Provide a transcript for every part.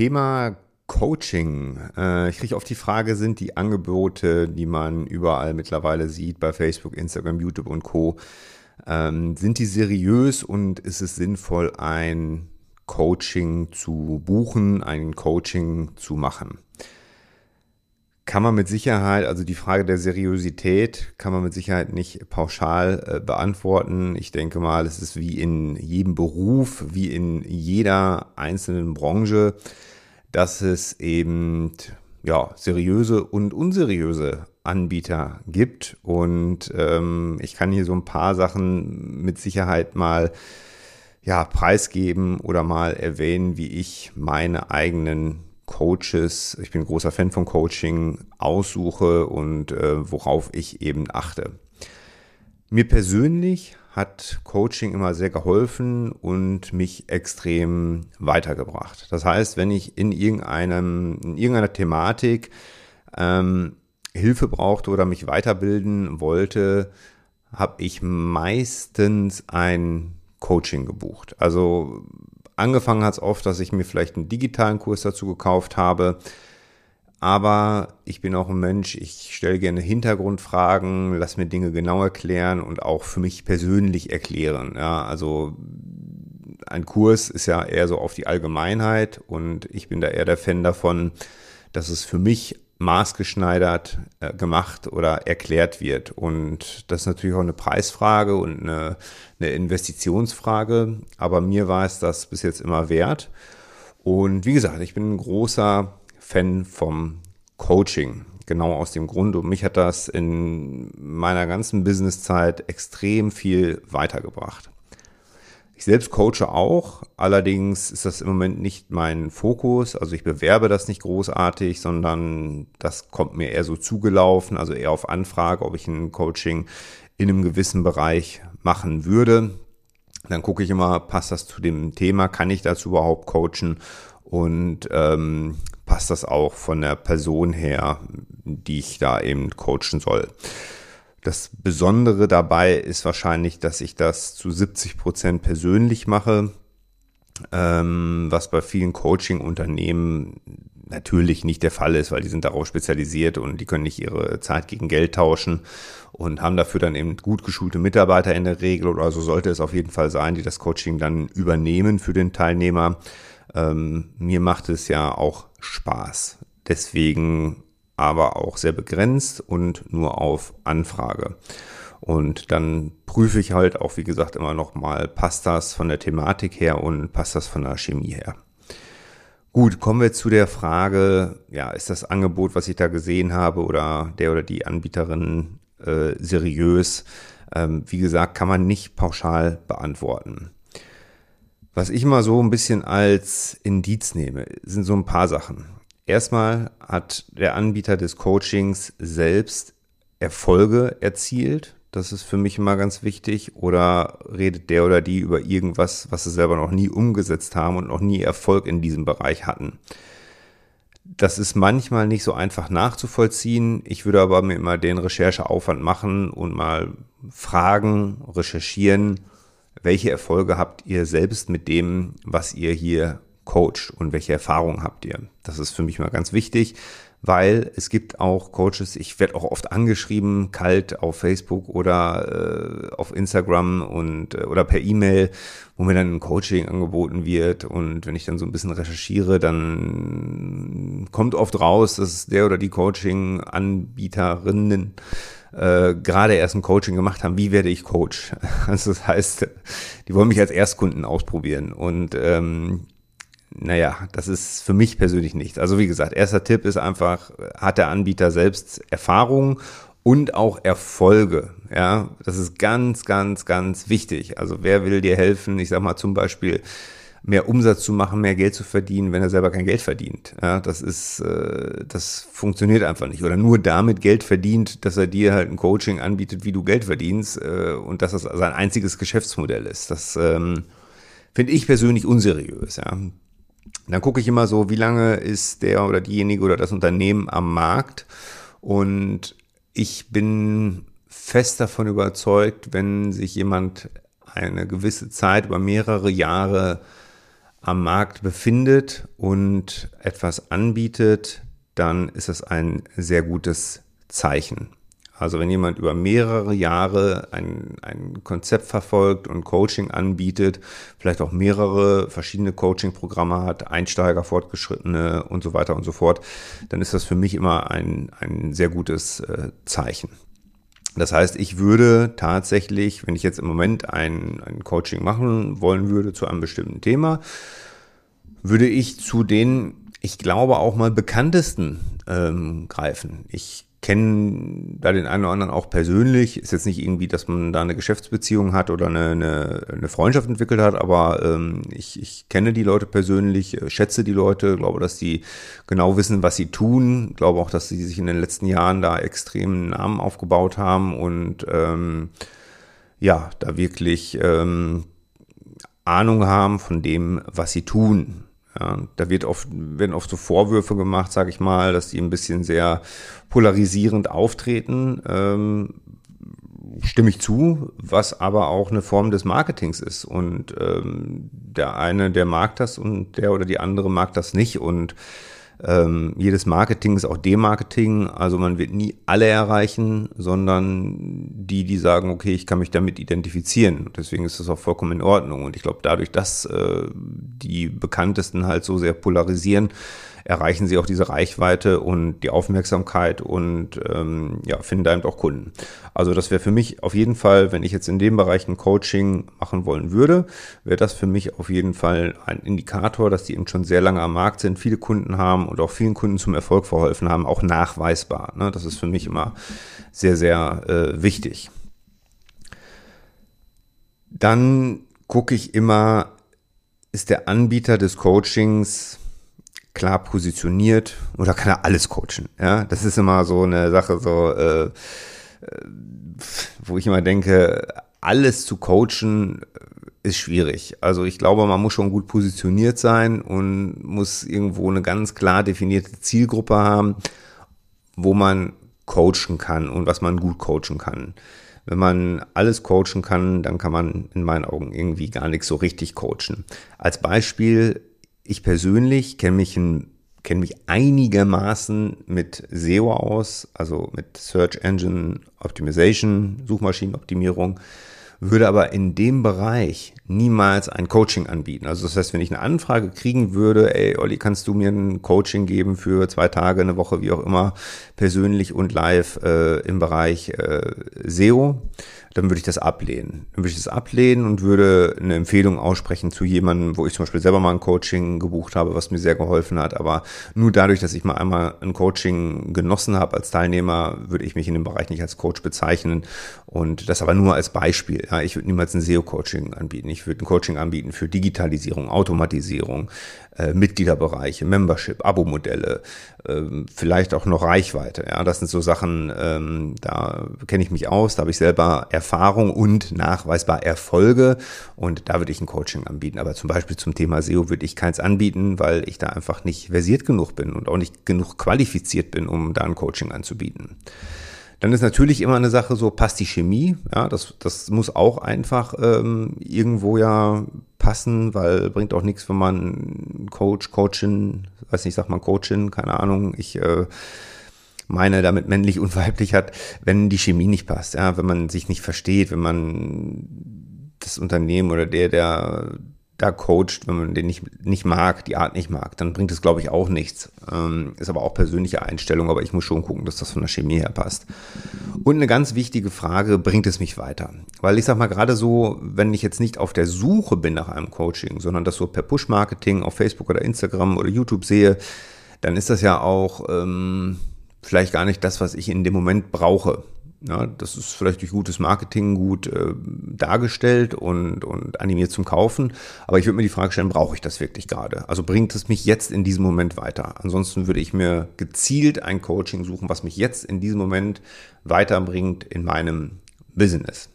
Thema Coaching. Äh, ich kriege oft die Frage, sind die Angebote, die man überall mittlerweile sieht, bei Facebook, Instagram, YouTube und Co., ähm, sind die seriös und ist es sinnvoll, ein Coaching zu buchen, ein Coaching zu machen? Kann man mit Sicherheit, also die Frage der Seriosität kann man mit Sicherheit nicht pauschal äh, beantworten. Ich denke mal, es ist wie in jedem Beruf, wie in jeder einzelnen Branche dass es eben ja, seriöse und unseriöse Anbieter gibt. Und ähm, ich kann hier so ein paar Sachen mit Sicherheit mal ja, preisgeben oder mal erwähnen, wie ich meine eigenen Coaches, ich bin großer Fan von Coaching, aussuche und äh, worauf ich eben achte. Mir persönlich hat Coaching immer sehr geholfen und mich extrem weitergebracht. Das heißt, wenn ich in, irgendeinem, in irgendeiner Thematik ähm, Hilfe brauchte oder mich weiterbilden wollte, habe ich meistens ein Coaching gebucht. Also angefangen hat es oft, dass ich mir vielleicht einen digitalen Kurs dazu gekauft habe aber ich bin auch ein Mensch, ich stelle gerne Hintergrundfragen, lass mir Dinge genau erklären und auch für mich persönlich erklären. Ja, also ein Kurs ist ja eher so auf die Allgemeinheit und ich bin da eher der Fan davon, dass es für mich maßgeschneidert äh, gemacht oder erklärt wird. Und das ist natürlich auch eine Preisfrage und eine, eine Investitionsfrage. Aber mir war es das bis jetzt immer wert. Und wie gesagt, ich bin ein großer Fan vom Coaching. Genau aus dem Grund. Und mich hat das in meiner ganzen Businesszeit extrem viel weitergebracht. Ich selbst coache auch, allerdings ist das im Moment nicht mein Fokus. Also ich bewerbe das nicht großartig, sondern das kommt mir eher so zugelaufen, also eher auf Anfrage, ob ich ein Coaching in einem gewissen Bereich machen würde. Dann gucke ich immer, passt das zu dem Thema, kann ich dazu überhaupt coachen? Und ähm, passt das auch von der Person her, die ich da eben coachen soll. Das Besondere dabei ist wahrscheinlich, dass ich das zu 70 Prozent persönlich mache, ähm, was bei vielen Coaching-Unternehmen natürlich nicht der Fall ist, weil die sind darauf spezialisiert und die können nicht ihre Zeit gegen Geld tauschen und haben dafür dann eben gut geschulte Mitarbeiter in der Regel oder so sollte es auf jeden Fall sein, die das Coaching dann übernehmen für den Teilnehmer. Ähm, mir macht es ja auch Spaß. Deswegen aber auch sehr begrenzt und nur auf Anfrage. Und dann prüfe ich halt auch, wie gesagt, immer noch mal, passt das von der Thematik her und passt das von der Chemie her. Gut, kommen wir zu der Frage, ja, ist das Angebot, was ich da gesehen habe oder der oder die Anbieterin äh, seriös? Ähm, wie gesagt, kann man nicht pauschal beantworten. Was ich mal so ein bisschen als Indiz nehme, sind so ein paar Sachen. Erstmal hat der Anbieter des Coachings selbst Erfolge erzielt. Das ist für mich immer ganz wichtig. Oder redet der oder die über irgendwas, was sie selber noch nie umgesetzt haben und noch nie Erfolg in diesem Bereich hatten. Das ist manchmal nicht so einfach nachzuvollziehen. Ich würde aber mir immer den Rechercheaufwand machen und mal fragen, recherchieren welche Erfolge habt ihr selbst mit dem, was ihr hier coacht und welche Erfahrungen habt ihr? Das ist für mich mal ganz wichtig, weil es gibt auch Coaches, ich werde auch oft angeschrieben, kalt auf Facebook oder äh, auf Instagram und äh, oder per E-Mail, wo mir dann ein Coaching angeboten wird und wenn ich dann so ein bisschen recherchiere, dann kommt oft raus, dass der oder die Coaching-Anbieterinnen äh, gerade erst ein Coaching gemacht haben, wie werde ich Coach? Also das heißt, die wollen mich als Erstkunden ausprobieren und ähm, naja, das ist für mich persönlich nichts. Also wie gesagt, erster Tipp ist einfach, hat der Anbieter selbst Erfahrung und auch Erfolge. Ja, das ist ganz, ganz, ganz wichtig. Also wer will dir helfen? Ich sag mal zum Beispiel mehr Umsatz zu machen, mehr Geld zu verdienen, wenn er selber kein Geld verdient. Ja, das ist, äh, das funktioniert einfach nicht. Oder nur damit Geld verdient, dass er dir halt ein Coaching anbietet, wie du Geld verdienst äh, und dass das sein einziges Geschäftsmodell ist. Das ähm, finde ich persönlich unseriös. Ja. Dann gucke ich immer so, wie lange ist der oder diejenige oder das Unternehmen am Markt und ich bin fest davon überzeugt, wenn sich jemand eine gewisse Zeit über mehrere Jahre am Markt befindet und etwas anbietet, dann ist es ein sehr gutes Zeichen. Also wenn jemand über mehrere Jahre ein, ein Konzept verfolgt und Coaching anbietet, vielleicht auch mehrere verschiedene Coaching-Programme hat, Einsteiger, Fortgeschrittene und so weiter und so fort, dann ist das für mich immer ein, ein sehr gutes äh, Zeichen. Das heißt, ich würde tatsächlich, wenn ich jetzt im Moment ein, ein Coaching machen wollen würde zu einem bestimmten Thema, würde ich zu den, ich glaube auch mal bekanntesten ähm, greifen. Ich kenne da den einen oder anderen auch persönlich. Ist jetzt nicht irgendwie, dass man da eine Geschäftsbeziehung hat oder eine, eine, eine Freundschaft entwickelt hat, aber ähm, ich, ich kenne die Leute persönlich, äh, schätze die Leute, glaube, dass die genau wissen, was sie tun. Glaube auch, dass sie sich in den letzten Jahren da extremen Namen aufgebaut haben und ähm, ja, da wirklich ähm, Ahnung haben von dem, was sie tun. Ja, da wird oft, werden oft so Vorwürfe gemacht, sage ich mal, dass die ein bisschen sehr polarisierend auftreten. Ähm, stimme ich zu, was aber auch eine Form des Marketings ist. Und ähm, der eine, der mag das und der oder die andere mag das nicht. Und ähm, jedes Marketing ist auch Demarketing, also man wird nie alle erreichen, sondern die, die sagen, okay, ich kann mich damit identifizieren. Deswegen ist das auch vollkommen in Ordnung. Und ich glaube, dadurch, dass äh, die Bekanntesten halt so sehr polarisieren, erreichen sie auch diese Reichweite und die Aufmerksamkeit und ähm, ja, finden da eben auch Kunden. Also das wäre für mich auf jeden Fall, wenn ich jetzt in dem Bereich ein Coaching machen wollen würde, wäre das für mich auf jeden Fall ein Indikator, dass die eben schon sehr lange am Markt sind, viele Kunden haben und auch vielen Kunden zum Erfolg verholfen haben, auch nachweisbar. Ne? Das ist für mich immer sehr, sehr äh, wichtig. Dann gucke ich immer, ist der Anbieter des Coachings klar positioniert oder kann er alles coachen? Ja, das ist immer so eine Sache, so äh, äh, wo ich immer denke, alles zu coachen ist schwierig. Also ich glaube, man muss schon gut positioniert sein und muss irgendwo eine ganz klar definierte Zielgruppe haben, wo man coachen kann und was man gut coachen kann. Wenn man alles coachen kann, dann kann man in meinen Augen irgendwie gar nichts so richtig coachen. Als Beispiel ich persönlich kenne mich, kenn mich einigermaßen mit SEO aus, also mit Search Engine Optimization, Suchmaschinenoptimierung, würde aber in dem Bereich niemals ein Coaching anbieten. Also das heißt, wenn ich eine Anfrage kriegen würde, ey Olli, kannst du mir ein Coaching geben für zwei Tage, eine Woche, wie auch immer, persönlich und live äh, im Bereich äh, SEO, dann würde ich das ablehnen. Dann würde ich das ablehnen und würde eine Empfehlung aussprechen zu jemandem, wo ich zum Beispiel selber mal ein Coaching gebucht habe, was mir sehr geholfen hat. Aber nur dadurch, dass ich mal einmal ein Coaching genossen habe als Teilnehmer, würde ich mich in dem Bereich nicht als Coach bezeichnen. Und das aber nur als Beispiel. Ja, ich würde niemals ein SEO-Coaching anbieten. Ich würde ein Coaching anbieten für Digitalisierung, Automatisierung, äh, Mitgliederbereiche, Membership, Abo-Modelle, äh, vielleicht auch noch Reichweite. Ja, das sind so Sachen, ähm, da kenne ich mich aus, da habe ich selber Erfahrung und nachweisbar Erfolge und da würde ich ein Coaching anbieten. Aber zum Beispiel zum Thema SEO würde ich keins anbieten, weil ich da einfach nicht versiert genug bin und auch nicht genug qualifiziert bin, um da ein Coaching anzubieten. Dann ist natürlich immer eine Sache so, passt die Chemie? Ja, das, das muss auch einfach ähm, irgendwo ja passen, weil bringt auch nichts, wenn man Coach, Coachin, weiß nicht, sagt man Coachin, keine Ahnung, ich äh, meine damit männlich und weiblich hat, wenn die Chemie nicht passt, ja, wenn man sich nicht versteht, wenn man das Unternehmen oder der, der da coacht, wenn man den nicht, nicht mag, die Art nicht mag, dann bringt es, glaube ich, auch nichts. Ähm, ist aber auch persönliche Einstellung, aber ich muss schon gucken, dass das von der Chemie her passt. Und eine ganz wichtige Frage, bringt es mich weiter? Weil ich sag mal, gerade so, wenn ich jetzt nicht auf der Suche bin nach einem Coaching, sondern das so per Push-Marketing auf Facebook oder Instagram oder YouTube sehe, dann ist das ja auch ähm, vielleicht gar nicht das, was ich in dem Moment brauche. Ja, das ist vielleicht durch gutes Marketing gut äh, dargestellt und, und animiert zum Kaufen. Aber ich würde mir die Frage stellen, brauche ich das wirklich gerade? Also bringt es mich jetzt in diesem Moment weiter? Ansonsten würde ich mir gezielt ein Coaching suchen, was mich jetzt in diesem Moment weiterbringt in meinem Business.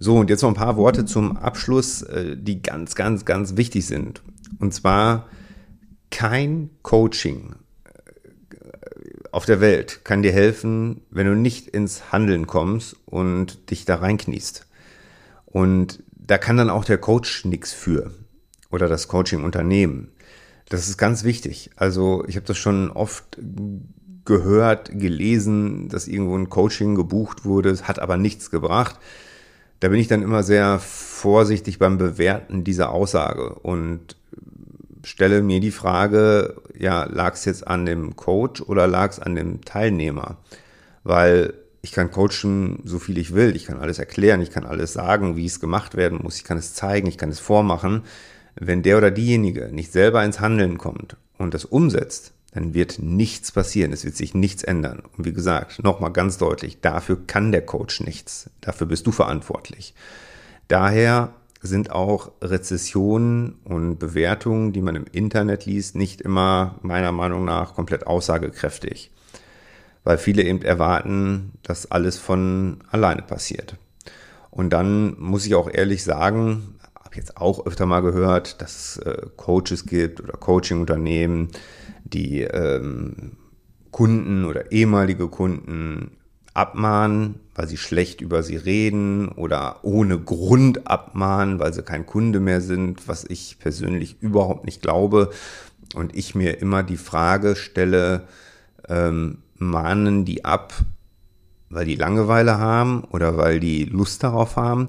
So, und jetzt noch ein paar Worte zum Abschluss, äh, die ganz, ganz, ganz wichtig sind. Und zwar kein Coaching auf der Welt kann dir helfen, wenn du nicht ins Handeln kommst und dich da reinkniest. Und da kann dann auch der Coach nichts für oder das Coaching-Unternehmen. Das ist ganz wichtig. Also ich habe das schon oft gehört, gelesen, dass irgendwo ein Coaching gebucht wurde, hat aber nichts gebracht. Da bin ich dann immer sehr vorsichtig beim Bewerten dieser Aussage und stelle mir die Frage, ja, lag es jetzt an dem Coach oder lag es an dem Teilnehmer? Weil ich kann coachen, so viel ich will. Ich kann alles erklären, ich kann alles sagen, wie es gemacht werden muss. Ich kann es zeigen, ich kann es vormachen. Wenn der oder diejenige nicht selber ins Handeln kommt und das umsetzt, dann wird nichts passieren. Es wird sich nichts ändern. Und wie gesagt, nochmal ganz deutlich, dafür kann der Coach nichts. Dafür bist du verantwortlich. Daher sind auch Rezessionen und Bewertungen, die man im Internet liest, nicht immer meiner Meinung nach komplett aussagekräftig, weil viele eben erwarten, dass alles von alleine passiert. Und dann muss ich auch ehrlich sagen, habe jetzt auch öfter mal gehört, dass es äh, Coaches gibt oder Coaching-Unternehmen, die ähm, Kunden oder ehemalige Kunden abmahnen, weil sie schlecht über sie reden oder ohne Grund abmahnen, weil sie kein Kunde mehr sind, was ich persönlich überhaupt nicht glaube. Und ich mir immer die Frage stelle, ähm, mahnen die ab, weil die Langeweile haben oder weil die Lust darauf haben?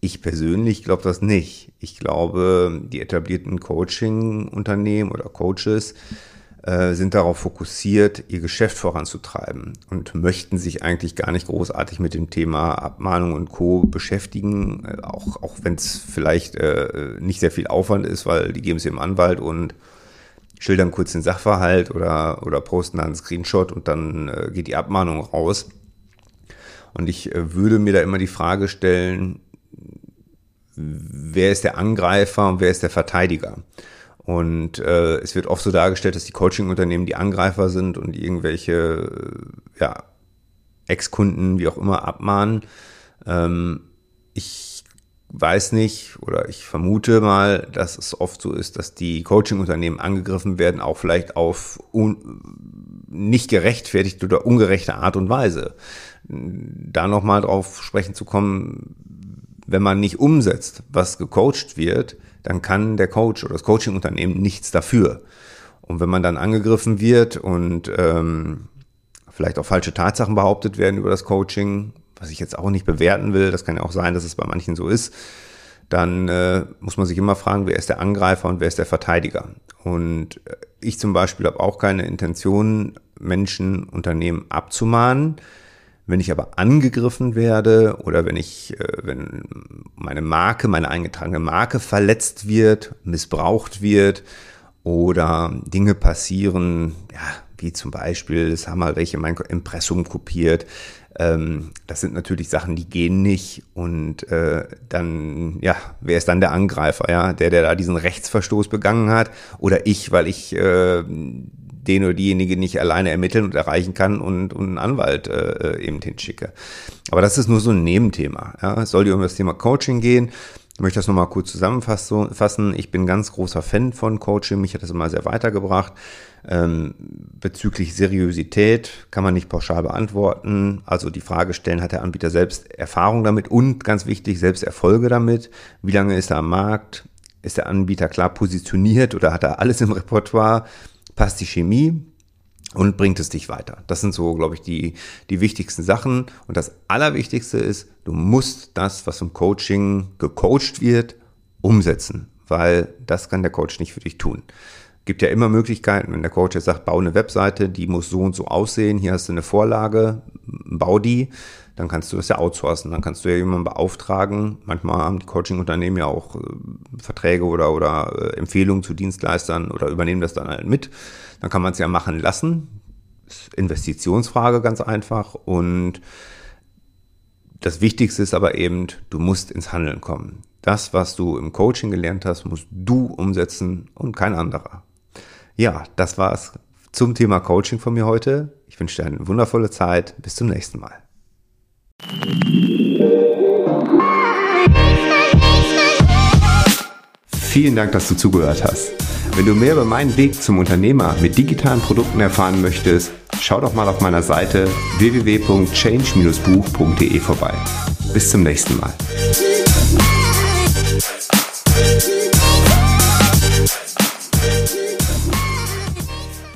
Ich persönlich glaube das nicht. Ich glaube, die etablierten Coaching-Unternehmen oder Coaches äh, sind darauf fokussiert, ihr Geschäft voranzutreiben und möchten sich eigentlich gar nicht großartig mit dem Thema Abmahnung und Co. beschäftigen, äh, auch, auch wenn es vielleicht äh, nicht sehr viel Aufwand ist, weil die geben es im Anwalt und schildern kurz den Sachverhalt oder, oder posten einen Screenshot und dann äh, geht die Abmahnung raus. Und ich äh, würde mir da immer die Frage stellen, wer ist der Angreifer und wer ist der Verteidiger? Und äh, es wird oft so dargestellt, dass die Coaching-Unternehmen die Angreifer sind und irgendwelche äh, ja, Ex-Kunden, wie auch immer, abmahnen. Ähm, ich weiß nicht oder ich vermute mal, dass es oft so ist, dass die Coaching-Unternehmen angegriffen werden, auch vielleicht auf nicht gerechtfertigte oder ungerechte Art und Weise. Da nochmal drauf sprechen zu kommen, wenn man nicht umsetzt, was gecoacht wird, dann kann der Coach oder das Coaching-Unternehmen nichts dafür. Und wenn man dann angegriffen wird und ähm, vielleicht auch falsche Tatsachen behauptet werden über das Coaching, was ich jetzt auch nicht bewerten will, das kann ja auch sein, dass es bei manchen so ist, dann äh, muss man sich immer fragen, wer ist der Angreifer und wer ist der Verteidiger. Und äh, ich zum Beispiel habe auch keine Intention, Menschen, Unternehmen abzumahnen. Wenn ich aber angegriffen werde oder wenn ich, äh, wenn meine Marke, meine eingetragene Marke verletzt wird, missbraucht wird oder Dinge passieren, ja, wie zum Beispiel, es haben mal welche mein Impressum kopiert. Ähm, das sind natürlich Sachen, die gehen nicht. Und äh, dann, ja, wer ist dann der Angreifer, ja? Der, der da diesen Rechtsverstoß begangen hat? Oder ich, weil ich äh, den oder diejenige nicht alleine ermitteln und erreichen kann und, und einen Anwalt äh, eben hinschicke. Aber das ist nur so ein Nebenthema. Ja. Es soll dir um das Thema Coaching gehen. Ich möchte das nochmal kurz zusammenfassen. Ich bin ganz großer Fan von Coaching. Mich hat das immer sehr weitergebracht. Ähm, bezüglich Seriosität kann man nicht pauschal beantworten. Also die Frage stellen, hat der Anbieter selbst Erfahrung damit und ganz wichtig, selbst Erfolge damit? Wie lange ist er am Markt? Ist der Anbieter klar positioniert oder hat er alles im Repertoire? Passt die Chemie und bringt es dich weiter. Das sind so, glaube ich, die, die wichtigsten Sachen. Und das Allerwichtigste ist, du musst das, was im Coaching gecoacht wird, umsetzen, weil das kann der Coach nicht für dich tun. Gibt ja immer Möglichkeiten, wenn der Coach jetzt sagt, bau eine Webseite, die muss so und so aussehen, hier hast du eine Vorlage, bau die dann kannst du das ja outsourcen. Dann kannst du ja jemanden beauftragen. Manchmal haben die Coaching-Unternehmen ja auch äh, Verträge oder, oder äh, Empfehlungen zu Dienstleistern oder übernehmen das dann halt mit. Dann kann man es ja machen lassen. Investitionsfrage ganz einfach und das Wichtigste ist aber eben, du musst ins Handeln kommen. Das, was du im Coaching gelernt hast, musst du umsetzen und kein anderer. Ja, das war's zum Thema Coaching von mir heute. Ich wünsche dir eine wundervolle Zeit. Bis zum nächsten Mal. Vielen Dank, dass du zugehört hast. Wenn du mehr über meinen Weg zum Unternehmer mit digitalen Produkten erfahren möchtest, schau doch mal auf meiner Seite www.change-buch.de vorbei. Bis zum nächsten Mal.